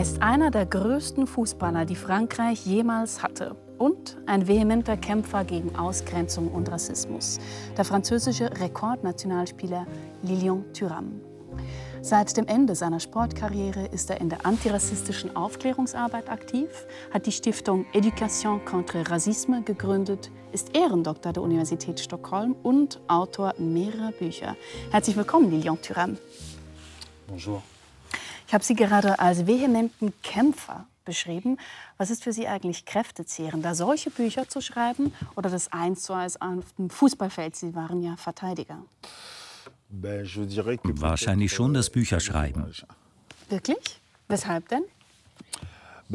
Er ist einer der größten Fußballer, die Frankreich jemals hatte. Und ein vehementer Kämpfer gegen Ausgrenzung und Rassismus. Der französische Rekordnationalspieler Lilian Thuram. Seit dem Ende seiner Sportkarriere ist er in der antirassistischen Aufklärungsarbeit aktiv, hat die Stiftung Education contre Racisme gegründet, ist Ehrendoktor der Universität Stockholm und Autor mehrerer Bücher. Herzlich willkommen, Lilian Thuram. Bonjour. Ich habe Sie gerade als vehementen Kämpfer beschrieben. Was ist für Sie eigentlich kräftezehrend, da solche Bücher zu schreiben oder das eins zu eins auf dem Fußballfeld? Sie waren ja Verteidiger. Wahrscheinlich schon das Bücherschreiben. Wirklich? Weshalb denn?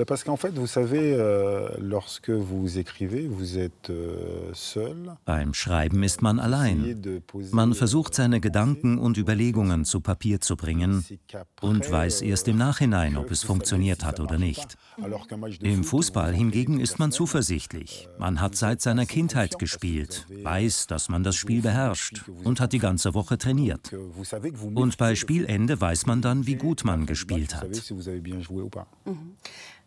Parce qu'en fait, vous savez, euh, lorsque vous écrivez, vous êtes euh, seul. Beim Schreiben ist man allein. Man versucht seine Gedanken und Überlegungen zu Papier zu bringen und weiß erst im Nachhinein, ob es funktioniert hat oder nicht. Im Fußball hingegen ist man zuversichtlich. Man hat seit seiner Kindheit gespielt, weiß, dass man das Spiel beherrscht und hat die ganze Woche trainiert. Und bei Spielende weiß man dann, wie gut man gespielt hat. Mhm.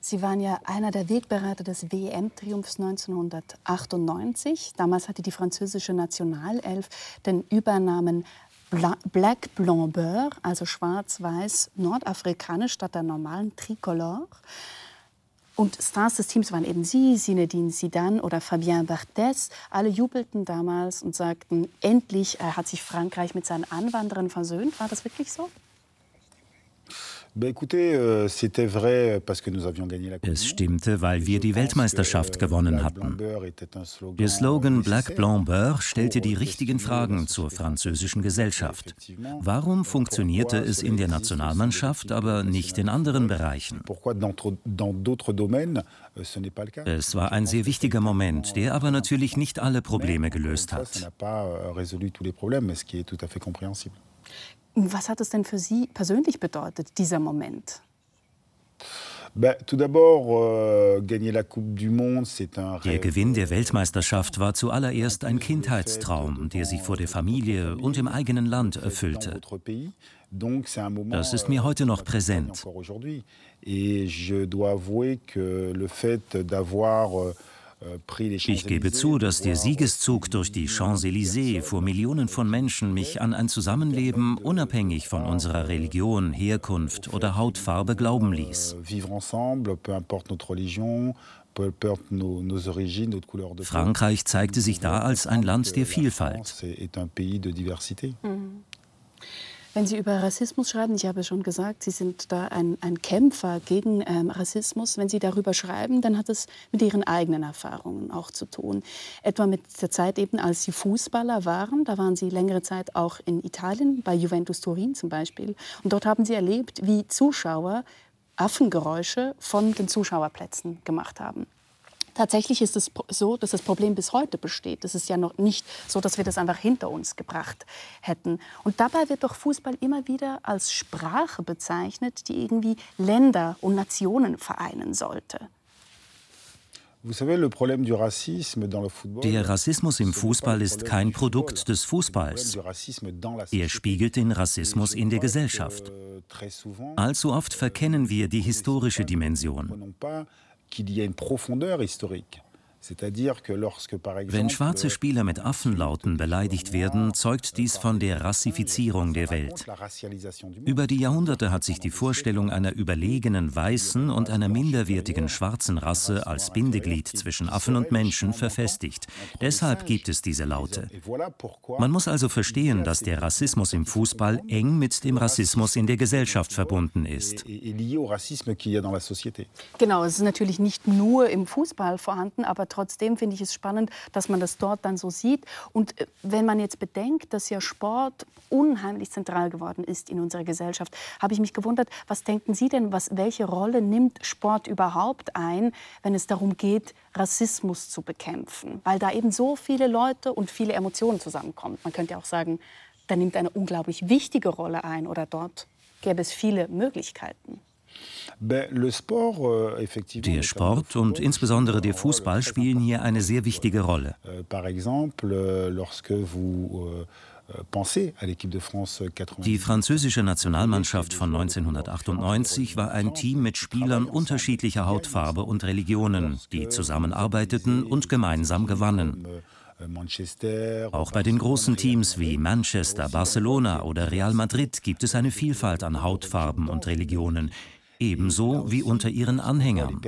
Sie waren ja einer der Wegbereiter des WM-Triumphs 1998. Damals hatte die französische Nationalelf den Übernamen Black Blanc Beurre, also schwarz-weiß nordafrikanisch statt der normalen Tricolore. Und Stars des Teams waren eben Sie, Zinedine Zidane oder Fabien Barthez. Alle jubelten damals und sagten, endlich hat sich Frankreich mit seinen Anwanderern versöhnt. War das wirklich so? Euh, es stimmte, weil wir die Weltmeisterschaft euh, gewonnen hatten. Der Slogan Black Blanc Beurre stellte die richtigen Fragen zur französischen Gesellschaft. Warum funktionierte es in der Nationalmannschaft, aber nicht in anderen Bereichen? Euh, es war ein sehr wichtiger Moment, der aber natürlich nicht alle Probleme gelöst hat. Was hat es denn für Sie persönlich bedeutet, dieser Moment? Euh, der Gewinn der Weltmeisterschaft war zuallererst ein Kindheitstraum, der sich vor der Familie und im eigenen Land erfüllte. Das ist mir heute noch präsent. Et je dois avouer que le fait d'avoir ich gebe zu, dass der Siegeszug durch die Champs-Élysées vor Millionen von Menschen mich an ein Zusammenleben unabhängig von unserer Religion, Herkunft oder Hautfarbe glauben ließ. Frankreich zeigte sich da als ein Land der Vielfalt. Mhm. Wenn Sie über Rassismus schreiben, ich habe schon gesagt, Sie sind da ein, ein Kämpfer gegen ähm, Rassismus. Wenn Sie darüber schreiben, dann hat es mit Ihren eigenen Erfahrungen auch zu tun. Etwa mit der Zeit eben, als Sie Fußballer waren. Da waren Sie längere Zeit auch in Italien, bei Juventus Turin zum Beispiel. Und dort haben Sie erlebt, wie Zuschauer Affengeräusche von den Zuschauerplätzen gemacht haben. Tatsächlich ist es so, dass das Problem bis heute besteht. Es ist ja noch nicht so, dass wir das einfach hinter uns gebracht hätten. Und dabei wird doch Fußball immer wieder als Sprache bezeichnet, die irgendwie Länder und Nationen vereinen sollte. Der Rassismus im Fußball ist kein Produkt des Fußballs. Er spiegelt den Rassismus in der Gesellschaft. Euh, Allzu oft verkennen wir die historische Dimension. Qu'il y a une profondeur historique. Wenn schwarze Spieler mit Affenlauten beleidigt werden, zeugt dies von der Rassifizierung der Welt. Über die Jahrhunderte hat sich die Vorstellung einer überlegenen weißen und einer minderwertigen schwarzen Rasse als Bindeglied zwischen Affen und Menschen verfestigt. Deshalb gibt es diese Laute. Man muss also verstehen, dass der Rassismus im Fußball eng mit dem Rassismus in der Gesellschaft verbunden ist. Genau, es ist natürlich nicht nur im Fußball vorhanden, aber trotzdem finde ich es spannend, dass man das dort dann so sieht. Und äh, wenn man jetzt bedenkt, dass ja Sport unheimlich zentral geworden ist in unserer Gesellschaft, habe ich mich gewundert, was denken Sie denn, was, welche Rolle nimmt Sport überhaupt ein, wenn es darum geht, Rassismus zu bekämpfen? Weil da eben so viele Leute und viele Emotionen zusammenkommen. Man könnte ja auch sagen, da nimmt eine unglaublich wichtige Rolle ein oder dort gäbe es viele Möglichkeiten. Der Sport und insbesondere der Fußball spielen hier eine sehr wichtige Rolle. Die französische Nationalmannschaft von 1998 war ein Team mit Spielern unterschiedlicher Hautfarbe und Religionen, die zusammenarbeiteten und gemeinsam gewannen. Auch bei den großen Teams wie Manchester, Barcelona oder Real Madrid gibt es eine Vielfalt an Hautfarben und Religionen, ebenso wie unter ihren Anhängern.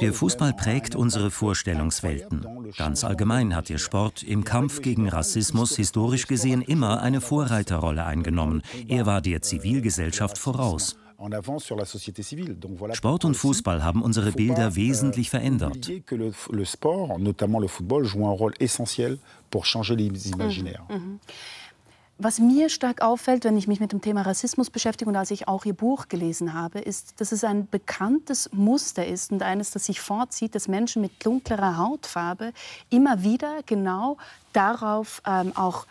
Der Fußball prägt unsere Vorstellungswelten. Ganz allgemein hat der Sport im Kampf gegen Rassismus historisch gesehen immer eine Vorreiterrolle eingenommen. Er war der Zivilgesellschaft voraus. Sport und Fußball haben unsere Bilder euh, wesentlich verändert. Mhm. Mhm. Was mir stark auffällt, wenn ich mich mit dem Thema Rassismus beschäftige und als ich auch Ihr Buch gelesen habe, ist, dass es ein bekanntes Muster ist und eines, das sich vorzieht, dass Menschen mit dunklerer Hautfarbe immer wieder genau darauf ähm, auch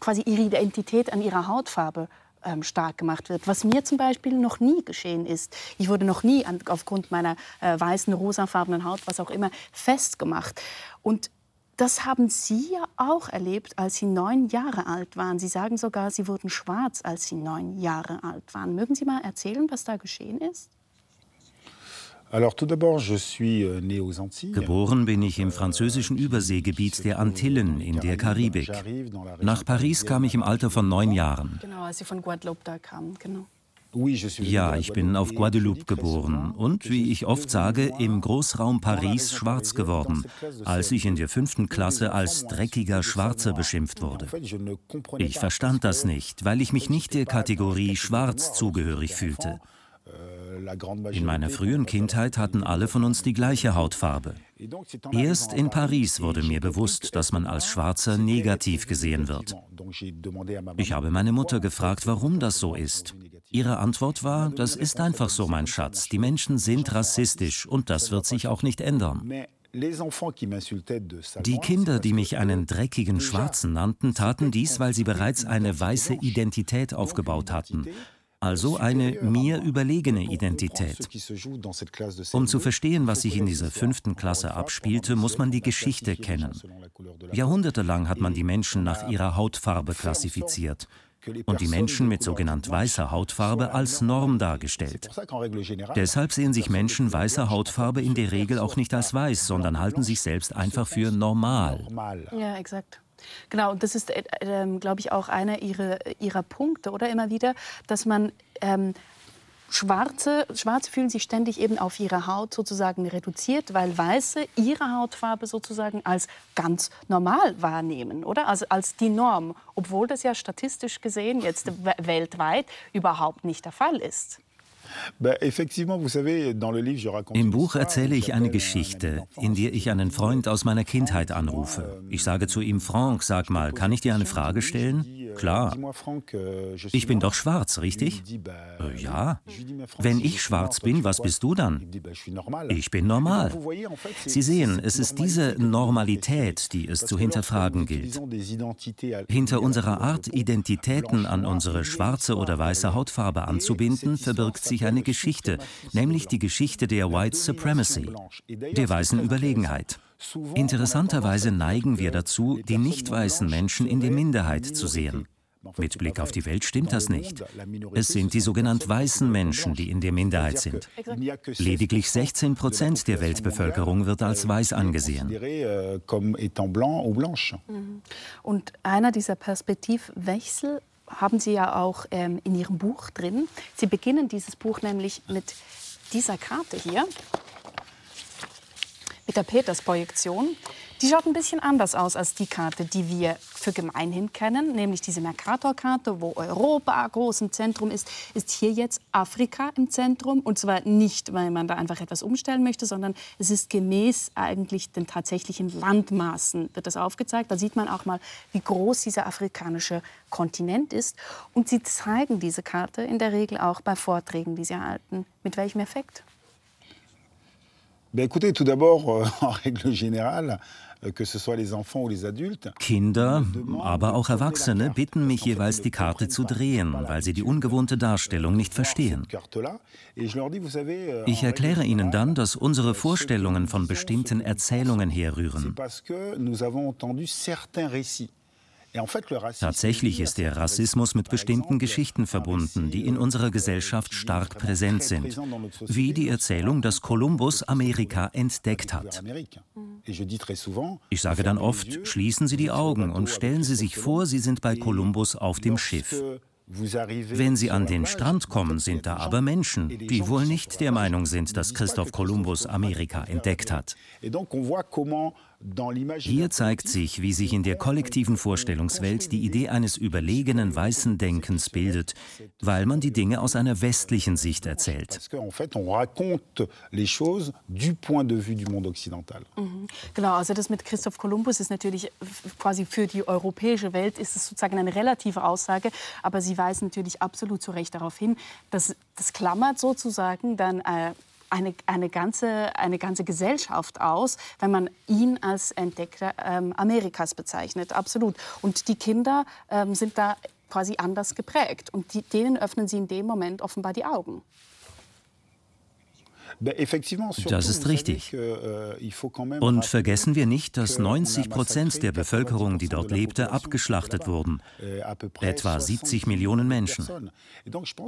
quasi ihre Identität an ihrer Hautfarbe ähm, stark gemacht wird, was mir zum Beispiel noch nie geschehen ist. Ich wurde noch nie an, aufgrund meiner äh, weißen, rosafarbenen Haut, was auch immer, festgemacht. Und das haben Sie ja auch erlebt, als Sie neun Jahre alt waren. Sie sagen sogar, Sie wurden schwarz, als Sie neun Jahre alt waren. Mögen Sie mal erzählen, was da geschehen ist? Euh, Geboren bin ich im französischen Überseegebiet der Antillen in der Karibik. Nach Paris kam ich im Alter von neun Jahren. Genau, als Sie von Guadeloupe da kamen, genau. Ja, ich bin auf Guadeloupe geboren und, wie ich oft sage, im Großraum Paris schwarz geworden, als ich in der fünften Klasse als dreckiger Schwarzer beschimpft wurde. Ich verstand das nicht, weil ich mich nicht der Kategorie schwarz zugehörig fühlte. In meiner frühen Kindheit hatten alle von uns die gleiche Hautfarbe. Erst in Paris wurde mir bewusst, dass man als Schwarzer negativ gesehen wird. Ich habe meine Mutter gefragt, warum das so ist. Ihre Antwort war, das ist einfach so, mein Schatz. Die Menschen sind rassistisch und das wird sich auch nicht ändern. Die Kinder, die mich einen dreckigen Schwarzen nannten, taten dies, weil sie bereits eine weiße Identität aufgebaut hatten, also eine mir überlegene Identität. Um zu verstehen, was sich in dieser fünften Klasse abspielte, muss man die Geschichte kennen. Jahrhundertelang hat man die Menschen nach ihrer Hautfarbe klassifiziert und die Menschen mit sogenannt weißer Hautfarbe als Norm dargestellt. Deshalb sehen sich Menschen weißer Hautfarbe in der Regel auch nicht als weiß, sondern halten sich selbst einfach für normal. Ja, exakt. Genau, und das ist, äh, äh, glaube ich, auch einer ihrer, ihrer Punkte, oder immer wieder, dass man ähm, Schwarze, Schwarze fühlen sich ständig eben auf ihre Haut sozusagen reduziert, weil Weiße ihre Hautfarbe sozusagen als ganz normal wahrnehmen, oder? Also als die Norm, obwohl das ja statistisch gesehen jetzt weltweit überhaupt nicht der Fall ist. Im Buch erzähle ich eine Geschichte, in der ich einen Freund aus meiner Kindheit anrufe. Ich sage zu ihm, Frank, sag mal, kann ich dir eine Frage stellen? Euh, Klar. Euh, ich bin doch schwarz, richtig? Äh, ja. Wenn ich schwarz bin, was bist du dann? Ich bin normal. Sie sehen, es ist diese Normalität, die es zu hinterfragen gilt. Hinter unserer Art, Identitäten an unsere schwarze oder weiße Hautfarbe anzubinden, verbirgt sich eine Geschichte, nämlich die Geschichte der White Supremacy, der weißen Überlegenheit. Interessanterweise neigen wir dazu, die nicht weißen Menschen in der Minderheit zu sehen. Mit Blick auf die Welt stimmt das nicht. Es sind die sogenannten weißen Menschen, die in der Minderheit sind. Lediglich 16 Prozent der Weltbevölkerung wird als weiß angesehen. Mhm. Und einer dieser Perspektivwechsel haben Sie ja auch ähm, in Ihrem Buch drin. Sie beginnen dieses Buch nämlich mit dieser Karte hier, mit der Peters-Projektion. Die schaut ein bisschen anders aus als die Karte, die wir für gemeinhin kennen, nämlich diese Mercator-Karte, wo Europa groß im Zentrum ist, ist hier jetzt Afrika im Zentrum. Und zwar nicht, weil man da einfach etwas umstellen möchte, sondern es ist gemäß eigentlich den tatsächlichen Landmaßen wird das aufgezeigt. Da sieht man auch mal, wie groß dieser afrikanische Kontinent ist. Und sie zeigen diese Karte in der Regel auch bei Vorträgen, die sie erhalten. Mit welchem Effekt? Ben écoutez, tout d'abord, euh, en règle générale, euh, Kinder, aber auch Erwachsene bitten mich jeweils, die Karte zu drehen, weil sie die ungewohnte Darstellung nicht verstehen. Euh, ich erkläre ihnen dann, dass unsere Vorstellungen von bestimmten Erzählungen herrühren. Tatsächlich ist der Rassismus mit bestimmten Geschichten verbunden, die in unserer Gesellschaft stark präsent sind, wie die Erzählung, dass Kolumbus Amerika entdeckt hat. Ich sage dann oft, schließen Sie die Augen und stellen Sie sich vor, Sie sind bei Kolumbus auf dem Schiff. Wenn Sie an den Strand kommen, sind da aber Menschen, die wohl nicht der Meinung sind, dass Christoph Kolumbus Amerika entdeckt hat. Hier zeigt sich, wie sich in der kollektiven Vorstellungswelt die Idee eines überlegenen weißen Denkens bildet, weil man die Dinge aus einer westlichen Sicht erzählt. Mhm. Genau, also das mit Christoph Kolumbus ist natürlich quasi für die europäische Welt ist es sozusagen eine relative Aussage, aber Sie weisen natürlich absolut zu Recht darauf hin, dass das klammert sozusagen dann äh, eine, eine, ganze, eine ganze Gesellschaft aus, wenn man ihn als Entdecker ähm, Amerikas bezeichnet. Absolut. Und die Kinder ähm, sind da quasi anders geprägt. Und die, denen öffnen sie in dem Moment offenbar die Augen. Das ist richtig. Euh, Und vergessen wir nicht, dass 90 Prozent der Bevölkerung, die dort lebte, abgeschlachtet wurden. Euh, Etwa 70 Millionen Menschen.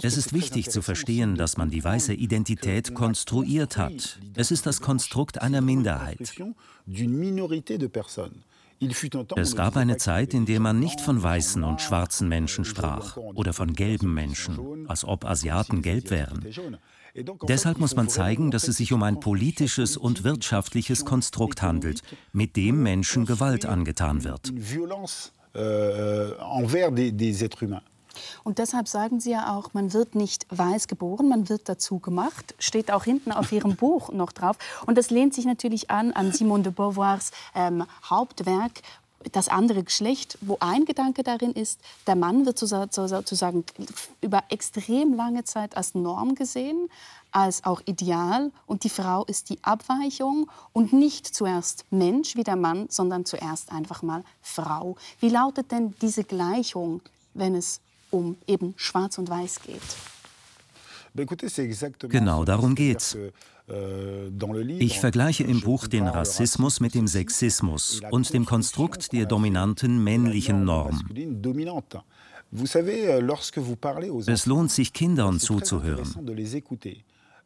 Es ist wichtig zu verstehen, dass man die weiße Identität konstruiert hat. Es ist das Konstrukt einer Minderheit. Es gab eine Zeit, in der man nicht von weißen und schwarzen Menschen sprach oder von gelben Menschen, als ob Asiaten gelb wären. Deshalb muss man zeigen, dass es sich um ein politisches und wirtschaftliches Konstrukt handelt, mit dem Menschen Gewalt angetan wird. Euh, und deshalb sagen Sie ja auch, man wird nicht weiß geboren, man wird dazu gemacht. Steht auch hinten auf Ihrem Buch noch drauf. Und das lehnt sich natürlich an an Simone de Beauvoirs ähm, Hauptwerk, das andere Geschlecht, wo ein Gedanke darin ist, der Mann wird sozusagen über extrem lange Zeit als Norm gesehen, als auch Ideal und die Frau ist die Abweichung und nicht zuerst Mensch wie der Mann, sondern zuerst einfach mal Frau. Wie lautet denn diese Gleichung, wenn es um eben Schwarz und Weiß geht? Genau darum geht's. Euh, ich vergleiche im Buch den Rassismus mit dem Sexismus und dem Konstrukt der dominanten männlichen Norm. Euh, es lohnt sich, Kindern zuzuhören.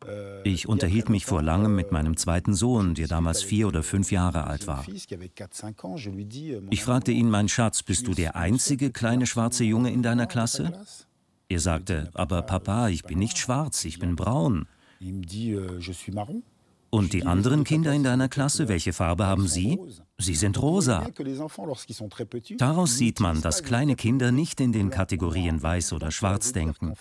Euh, ich unterhielt mich vor langem mit meinem zweiten Sohn, der damals vier oder fünf Jahre alt war. Ich fragte ihn, mein Schatz, bist du der einzige kleine schwarze Junge in deiner Klasse? Er sagte, aber Papa, ich bin nicht schwarz, ich bin braun. Euh, Und die anderen Kinder in deiner Klasse, welche Farbe haben sie? Sie sind rosa. Daraus sieht man, dass kleine Kinder nicht in den Kategorien weiß oder schwarz denken.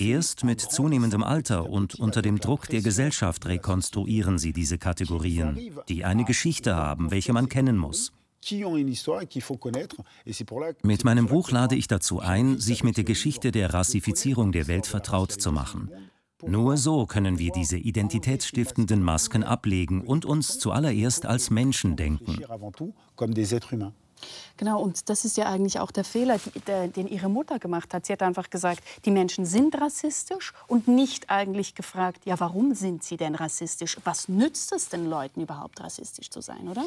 Erst mit zunehmendem Alter und unter dem Druck der Gesellschaft rekonstruieren sie diese Kategorien, die eine Geschichte haben, welche man kennen muss. Mit meinem Buch lade ich dazu ein, sich mit der Geschichte der Rassifizierung der Welt vertraut zu machen. Nur so können wir diese identitätsstiftenden Masken ablegen und uns zuallererst als Menschen denken. Genau, und das ist ja eigentlich auch der Fehler, den Ihre Mutter gemacht hat. Sie hat einfach gesagt, die Menschen sind rassistisch und nicht eigentlich gefragt, ja, warum sind sie denn rassistisch? Was nützt es den Leuten überhaupt, rassistisch zu sein, oder?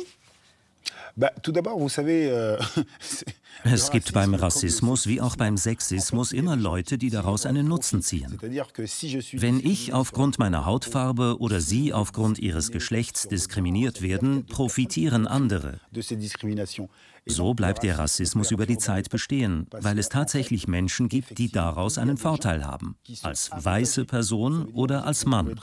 Euh, es gibt beim Rassismus wie auch beim Sexismus immer Leute, die daraus einen Nutzen ziehen. Wenn ich aufgrund meiner Hautfarbe oder Sie aufgrund Ihres Geschlechts diskriminiert werden, profitieren andere. So bleibt der Rassismus über die Zeit bestehen, weil es tatsächlich Menschen gibt, die daraus einen Vorteil haben. Als weiße Person oder als Mann.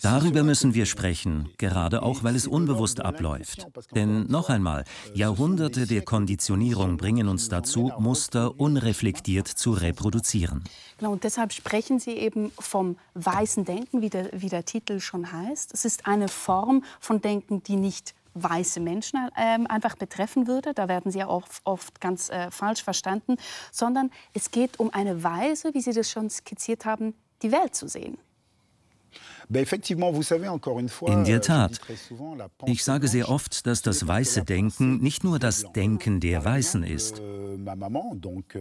Darüber müssen wir sprechen, gerade auch, weil es unbewusst abläuft. Denn noch einmal, Jahrhunderte der Konditionierung bringen uns dazu, Muster unreflektiert zu reproduzieren. Genau, und deshalb sprechen Sie eben vom weißen Denken, wie der, wie der Titel schon heißt. Es ist eine Form von Denken, die nicht weiße Menschen äh, einfach betreffen würde. Da werden sie ja oft, oft ganz äh, falsch verstanden. Sondern es geht um eine Weise, wie Sie das schon skizziert haben, die Welt zu sehen. In der Tat. Ich sage sehr oft, dass das weiße Denken nicht nur das Denken der Weißen ist.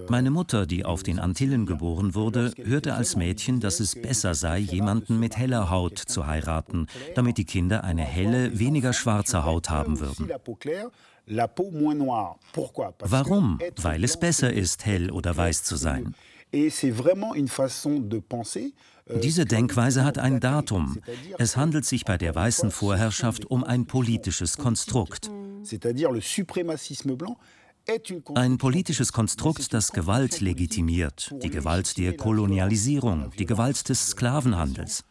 Meine Mutter, die auf den Antillen geboren wurde, hörte als Mädchen, dass es besser sei, jemanden mit heller Haut zu heiraten, damit die Kinder eine helle, weniger schwarze Haut haben würden. Warum? Weil es besser ist, hell oder weiß zu sein. Diese Denkweise hat ein Datum. Es handelt sich bei der weißen Vorherrschaft um ein politisches Konstrukt. Ein politisches Konstrukt, das Gewalt legitimiert, die Gewalt der Kolonialisierung, die Gewalt des Sklavenhandels.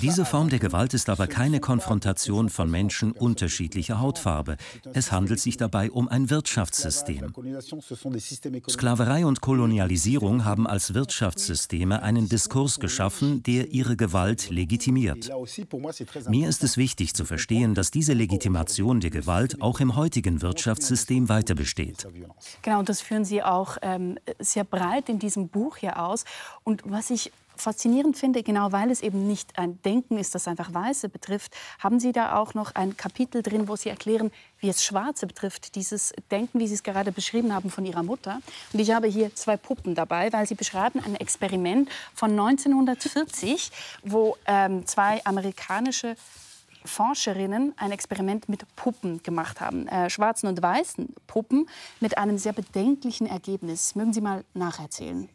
Diese Form der Gewalt ist aber keine Konfrontation von Menschen unterschiedlicher Hautfarbe. Es handelt sich dabei um ein Wirtschaftssystem. Sklaverei und Kolonialisierung haben als Wirtschaftssysteme einen Diskurs geschaffen, der ihre Gewalt legitimiert. Mir ist es wichtig zu verstehen, dass diese Legitimation der Gewalt auch im heutigen Wirtschaftssystem weiter besteht. Genau, und das führen Sie auch ähm, sehr breit in diesem Buch hier aus. Und was was ich faszinierend finde, genau weil es eben nicht ein Denken ist, das einfach Weiße betrifft, haben Sie da auch noch ein Kapitel drin, wo Sie erklären, wie es Schwarze betrifft, dieses Denken, wie Sie es gerade beschrieben haben von Ihrer Mutter. Und ich habe hier zwei Puppen dabei, weil Sie beschreiben ein Experiment von 1940, wo ähm, zwei amerikanische Forscherinnen ein Experiment mit Puppen gemacht haben, äh, schwarzen und weißen Puppen, mit einem sehr bedenklichen Ergebnis. Mögen Sie mal nacherzählen?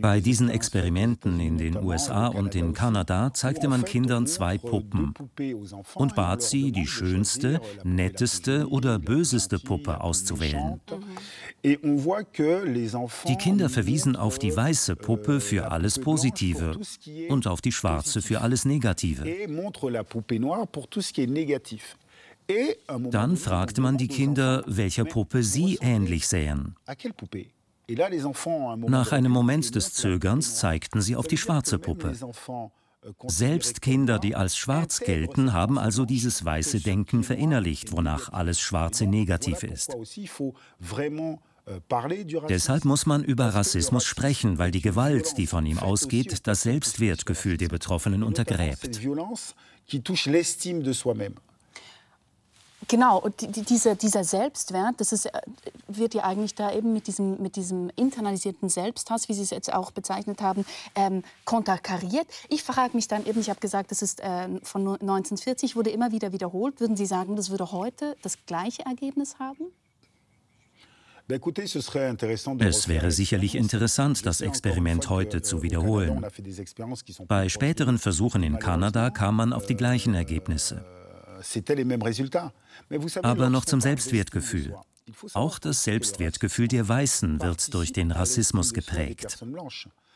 Bei diesen Experimenten in den USA und in Kanada zeigte man Kindern zwei Puppen und bat sie, die schönste, netteste oder böseste Puppe auszuwählen. Die Kinder verwiesen auf die weiße Puppe für alles Positive und auf die schwarze für alles Negative. Dann fragte man die Kinder, welcher Puppe sie ähnlich sähen. Nach einem Moment des Zögerns zeigten sie auf die schwarze Puppe. Selbst Kinder, die als schwarz gelten, haben also dieses weiße Denken verinnerlicht, wonach alles Schwarze negativ ist. Deshalb muss man über Rassismus sprechen, weil die Gewalt, die von ihm ausgeht, das Selbstwertgefühl der Betroffenen untergräbt. Genau, und die, dieser, dieser Selbstwert, das ist, äh, wird ja eigentlich da eben mit diesem, mit diesem internalisierten Selbsthass, wie Sie es jetzt auch bezeichnet haben, ähm, konterkariert. Ich frage mich dann eben, ich habe gesagt, das ist äh, von 1940, wurde immer wieder wiederholt. Würden Sie sagen, das würde heute das gleiche Ergebnis haben? Es wäre sicherlich interessant, das Experiment heute zu wiederholen. Bei späteren Versuchen in Kanada kam man auf die gleichen Ergebnisse. Aber noch zum Selbstwertgefühl. Auch das Selbstwertgefühl der Weißen wird durch den Rassismus geprägt.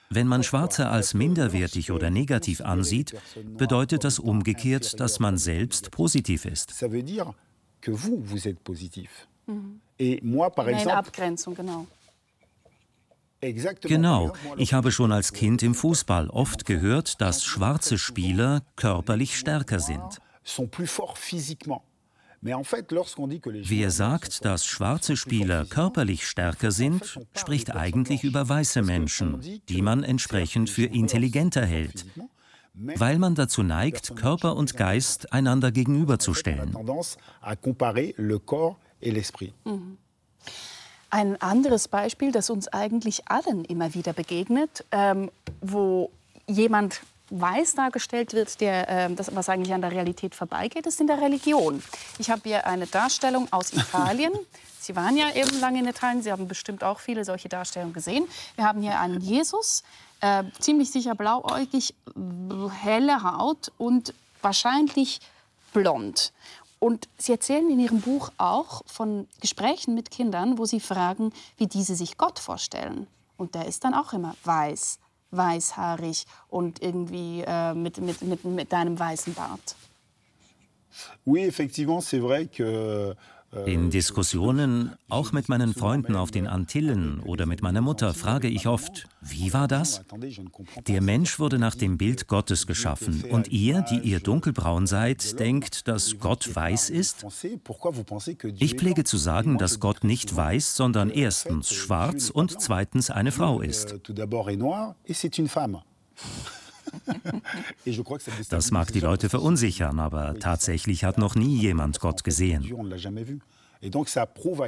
Wenn man Schwarze als minderwertig oder negativ ansieht, bedeutet das umgekehrt, dass man selbst positiv ist. Mhm. Eine Abgrenzung, genau. Genau. Ich habe schon als Kind im Fußball oft gehört, dass schwarze Spieler körperlich stärker sind. Wer sagt, dass schwarze Spieler körperlich stärker sind, spricht eigentlich über weiße Menschen, die man entsprechend für intelligenter hält, weil man dazu neigt, Körper und Geist einander gegenüberzustellen. Mhm. Ein anderes Beispiel, das uns eigentlich allen immer wieder begegnet, ähm, wo jemand weiß dargestellt wird, der, äh, das, was eigentlich an der Realität vorbeigeht, ist in der Religion. Ich habe hier eine Darstellung aus Italien. Sie waren ja eben lange in Italien, Sie haben bestimmt auch viele solche Darstellungen gesehen. Wir haben hier einen Jesus, äh, ziemlich sicher blauäugig, helle Haut und wahrscheinlich blond. Und Sie erzählen in Ihrem Buch auch von Gesprächen mit Kindern, wo Sie fragen, wie diese sich Gott vorstellen. Und der ist dann auch immer weiß, weißhaarig und irgendwie äh, mit, mit, mit, mit einem weißen Bart. Oui, effectivement, c'est vrai que In Diskussionen, auch mit meinen Freunden auf den Antillen oder mit meiner Mutter, frage ich oft, wie war das? Der Mensch wurde nach dem Bild Gottes geschaffen und ihr, die ihr dunkelbraun seid, denkt, dass Gott weiß ist? Ich pflege zu sagen, dass Gott nicht weiß, sondern erstens schwarz und zweitens eine Frau ist. Das mag die Leute verunsichern, aber tatsächlich hat noch nie jemand Gott gesehen.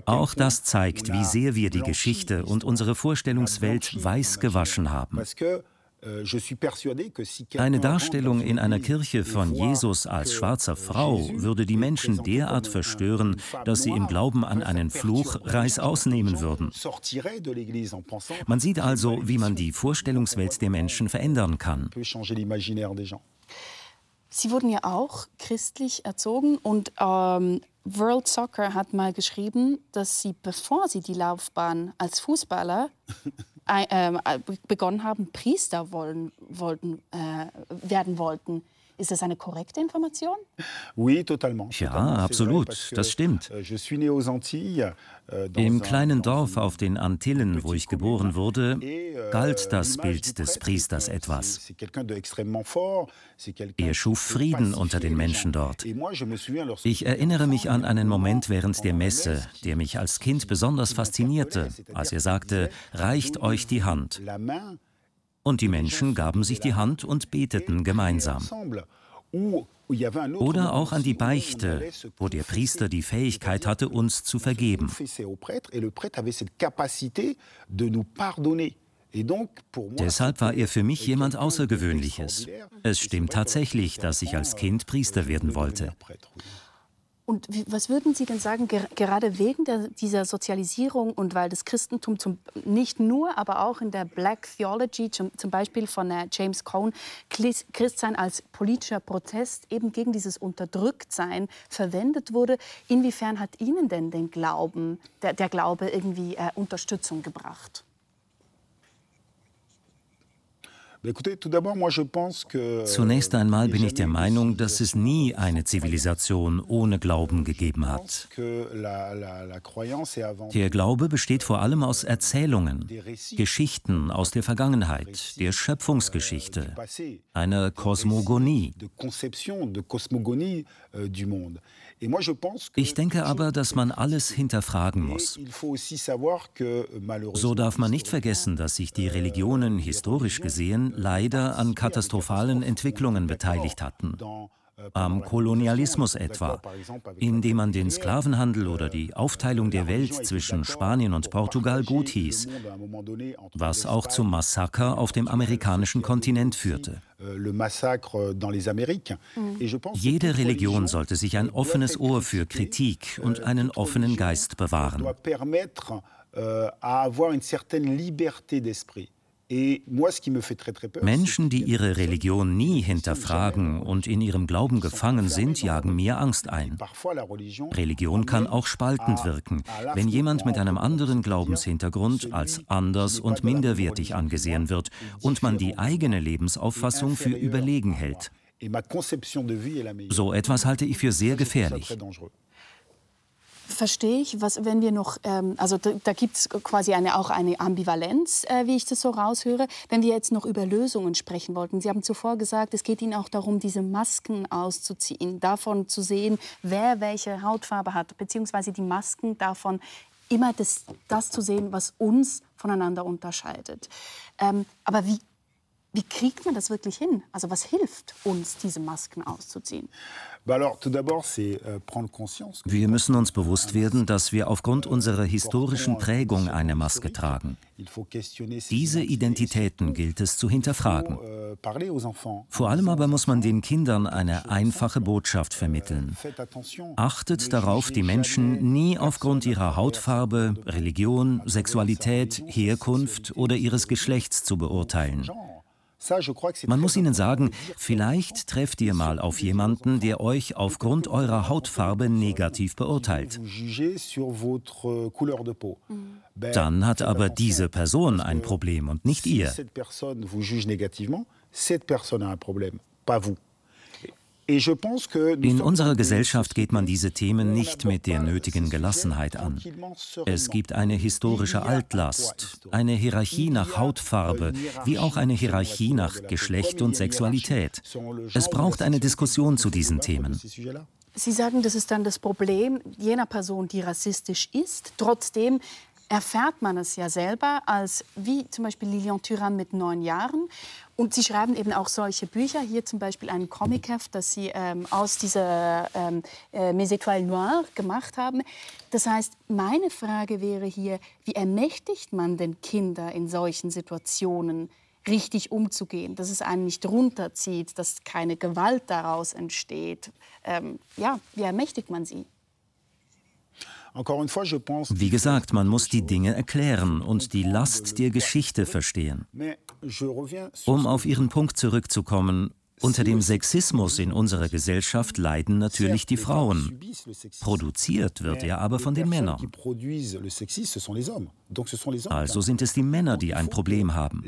Auch das zeigt, wie sehr wir die Geschichte und unsere Vorstellungswelt weiß gewaschen haben. Euh, Eine Darstellung in einer Kirche von Jesus als schwarzer Frau würde die Menschen derart verstören, dass sie im Glauben an einen Fluch reißaus nehmen würden. Man sieht also, wie man die Vorstellungswelt der Menschen verändern kann. Sie wurden ja auch christlich erzogen und ähm, World Soccer hat mal geschrieben, dass Sie, bevor Sie die Laufbahn als Fußballer äh, begonnen haben, Priester wollen, wollten, äh, werden wollten. Ist das eine korrekte Information? Ja, absolut, das stimmt. Euh, euh, Im kleinen Dorf auf den Antillen, wo ich geboren wurde, euh, galt das Bild des Priesters etwas. Er schuf Frieden unter den Menschen dort. Ich erinnere mich an einen Moment während der Messe, der mich als Kind besonders faszinierte, als er sagte, reicht euch die Hand. Und die Menschen gaben sich die Hand und beteten gemeinsam. Oder auch an die Beichte, wo der Priester die Fähigkeit hatte, uns zu vergeben. Deshalb war er für mich jemand Außergewöhnliches. Es stimmt tatsächlich, dass ich als Kind Priester werden wollte. Und was würden Sie denn sagen, gerade wegen der, dieser Sozialisierung und weil das Christentum zum, nicht nur, aber auch in der Black Theology, zum, zum Beispiel von äh, James Cone, Christsein als politischer Protest eben gegen dieses Unterdrücktsein verwendet wurde, inwiefern hat Ihnen denn den Glauben, der, der Glaube irgendwie äh, Unterstützung gebracht? Zunächst einmal bin ich der Meinung, dass es nie eine Zivilisation ohne Glauben gegeben hat. Der Glaube besteht vor allem aus Erzählungen, Geschichten aus der Vergangenheit, der Schöpfungsgeschichte, einer Kosmogonie. Ich denke aber, dass man alles hinterfragen muss. So darf man nicht vergessen, dass sich die Religionen historisch gesehen leider an katastrophalen Entwicklungen beteiligt hatten am Kolonialismus etwa, indem man den Sklavenhandel oder die Aufteilung der Welt zwischen Spanien und Portugal gut hieß, was auch zum Massaker auf dem amerikanischen Kontinent führte. Jede Religion sollte sich ein offenes Ohr für Kritik und einen offenen Geist bewahren. Menschen, die ihre Religion nie hinterfragen und in ihrem Glauben gefangen sind, jagen mir Angst ein. Religion kann auch spaltend wirken, wenn jemand mit einem anderen Glaubenshintergrund als anders und minderwertig angesehen wird und man die eigene Lebensauffassung für überlegen hält. So etwas halte ich für sehr gefährlich verstehe ich, was, wenn wir noch, ähm, also da, da gibt es quasi eine, auch eine Ambivalenz, äh, wie ich das so raushöre, wenn wir jetzt noch über Lösungen sprechen wollten. Sie haben zuvor gesagt, es geht Ihnen auch darum, diese Masken auszuziehen, davon zu sehen, wer welche Hautfarbe hat, beziehungsweise die Masken davon, immer das, das zu sehen, was uns voneinander unterscheidet. Ähm, aber wie, wie kriegt man das wirklich hin? Also was hilft uns, diese Masken auszuziehen? Euh, wir müssen uns bewusst werden, dass wir aufgrund unserer historischen Prägung eine Maske tragen. Diese Identitäten gilt es zu hinterfragen. Euh, Vor allem aber muss man den Kindern eine einfache Botschaft vermitteln. Achtet darauf, die Menschen nie aufgrund ihrer Hautfarbe, Religion, Sexualität, Herkunft oder ihres Geschlechts zu beurteilen. Man muss ihnen sagen, vielleicht trefft ihr mal auf jemanden, der euch aufgrund eurer Hautfarbe negativ beurteilt. Dann hat aber diese Person ein Problem und nicht ihr. In unserer Gesellschaft geht man diese Themen nicht mit der nötigen Gelassenheit an. Es gibt eine historische Altlast, eine Hierarchie nach Hautfarbe, wie auch eine Hierarchie nach Geschlecht und Sexualität. Es braucht eine Diskussion zu diesen Themen. Sie sagen, das ist dann das Problem jener Person, die rassistisch ist. Trotzdem erfährt man es ja selber als, wie zum Beispiel Lilian Thuram mit neun Jahren. Und Sie schreiben eben auch solche Bücher, hier zum Beispiel ein Comicheft, das Sie ähm, aus dieser ähm, äh, Mes Étoiles Noires gemacht haben. Das heißt, meine Frage wäre hier, wie ermächtigt man denn Kinder in solchen Situationen, richtig umzugehen, dass es einen nicht runterzieht, dass keine Gewalt daraus entsteht? Ähm, ja, wie ermächtigt man sie? Wie gesagt, man muss die Dinge erklären und die Last der Geschichte verstehen. Um auf Ihren Punkt zurückzukommen, unter dem Sexismus in unserer Gesellschaft leiden natürlich die Frauen. Produziert wird er aber von den Männern. Also sind es die Männer, die ein Problem haben.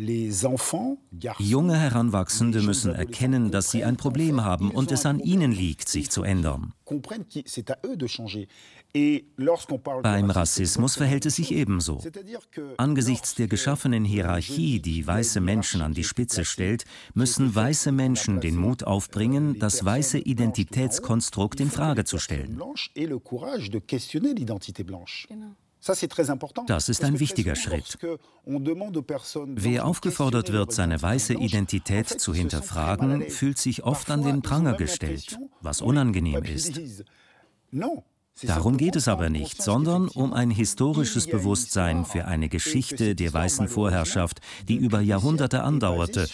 Junge Heranwachsende müssen erkennen, dass sie ein Problem haben und es an ihnen liegt, sich zu ändern. Beim Rassismus verhält es sich ebenso. Angesichts der geschaffenen Hierarchie, die weiße Menschen an die Spitze stellt, müssen weiße Menschen den Mut aufbringen, das weiße Identitätskonstrukt in Frage zu stellen. Das ist ein wichtiger Schritt. Wer aufgefordert wird, seine weiße Identität zu hinterfragen, fühlt sich oft an den Pranger gestellt, was unangenehm ist. Darum geht es aber nicht, sondern um ein historisches Bewusstsein für eine Geschichte der weißen Vorherrschaft, die über Jahrhunderte andauerte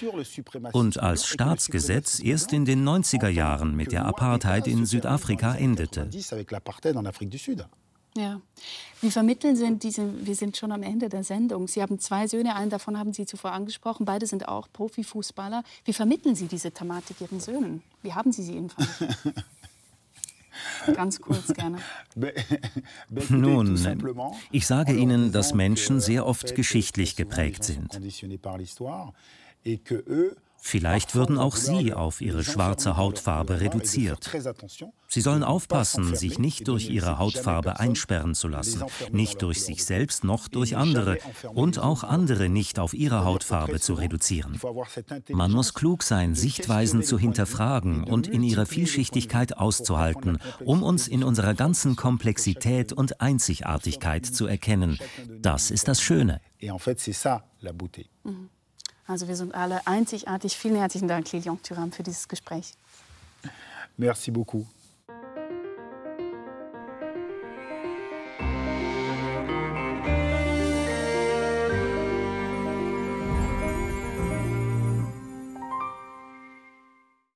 und als Staatsgesetz erst in den 90er Jahren mit der Apartheid in Südafrika endete. Ja. Wie vermitteln Sie diese, wir sind schon am Ende der Sendung. Sie haben zwei Söhne, einen davon haben Sie zuvor angesprochen, beide sind auch Profifußballer. Wie vermitteln Sie diese Thematik Ihren Söhnen? Wie haben Sie sie ihnen vermittelt? Ganz kurz gerne. Nun, ich sage Ihnen, dass Menschen sehr oft geschichtlich geprägt sind. Vielleicht würden auch sie auf ihre schwarze Hautfarbe reduziert. Sie sollen aufpassen, sich nicht durch ihre Hautfarbe einsperren zu lassen, nicht durch sich selbst noch durch andere und auch andere nicht auf ihre Hautfarbe zu reduzieren. Man muss klug sein, Sichtweisen zu hinterfragen und in ihrer Vielschichtigkeit auszuhalten, um uns in unserer ganzen Komplexität und Einzigartigkeit zu erkennen. Das ist das Schöne. Mhm. Also wir sind alle einzigartig. Vielen herzlichen Dank, Lilian Thuram, für dieses Gespräch. Merci beaucoup.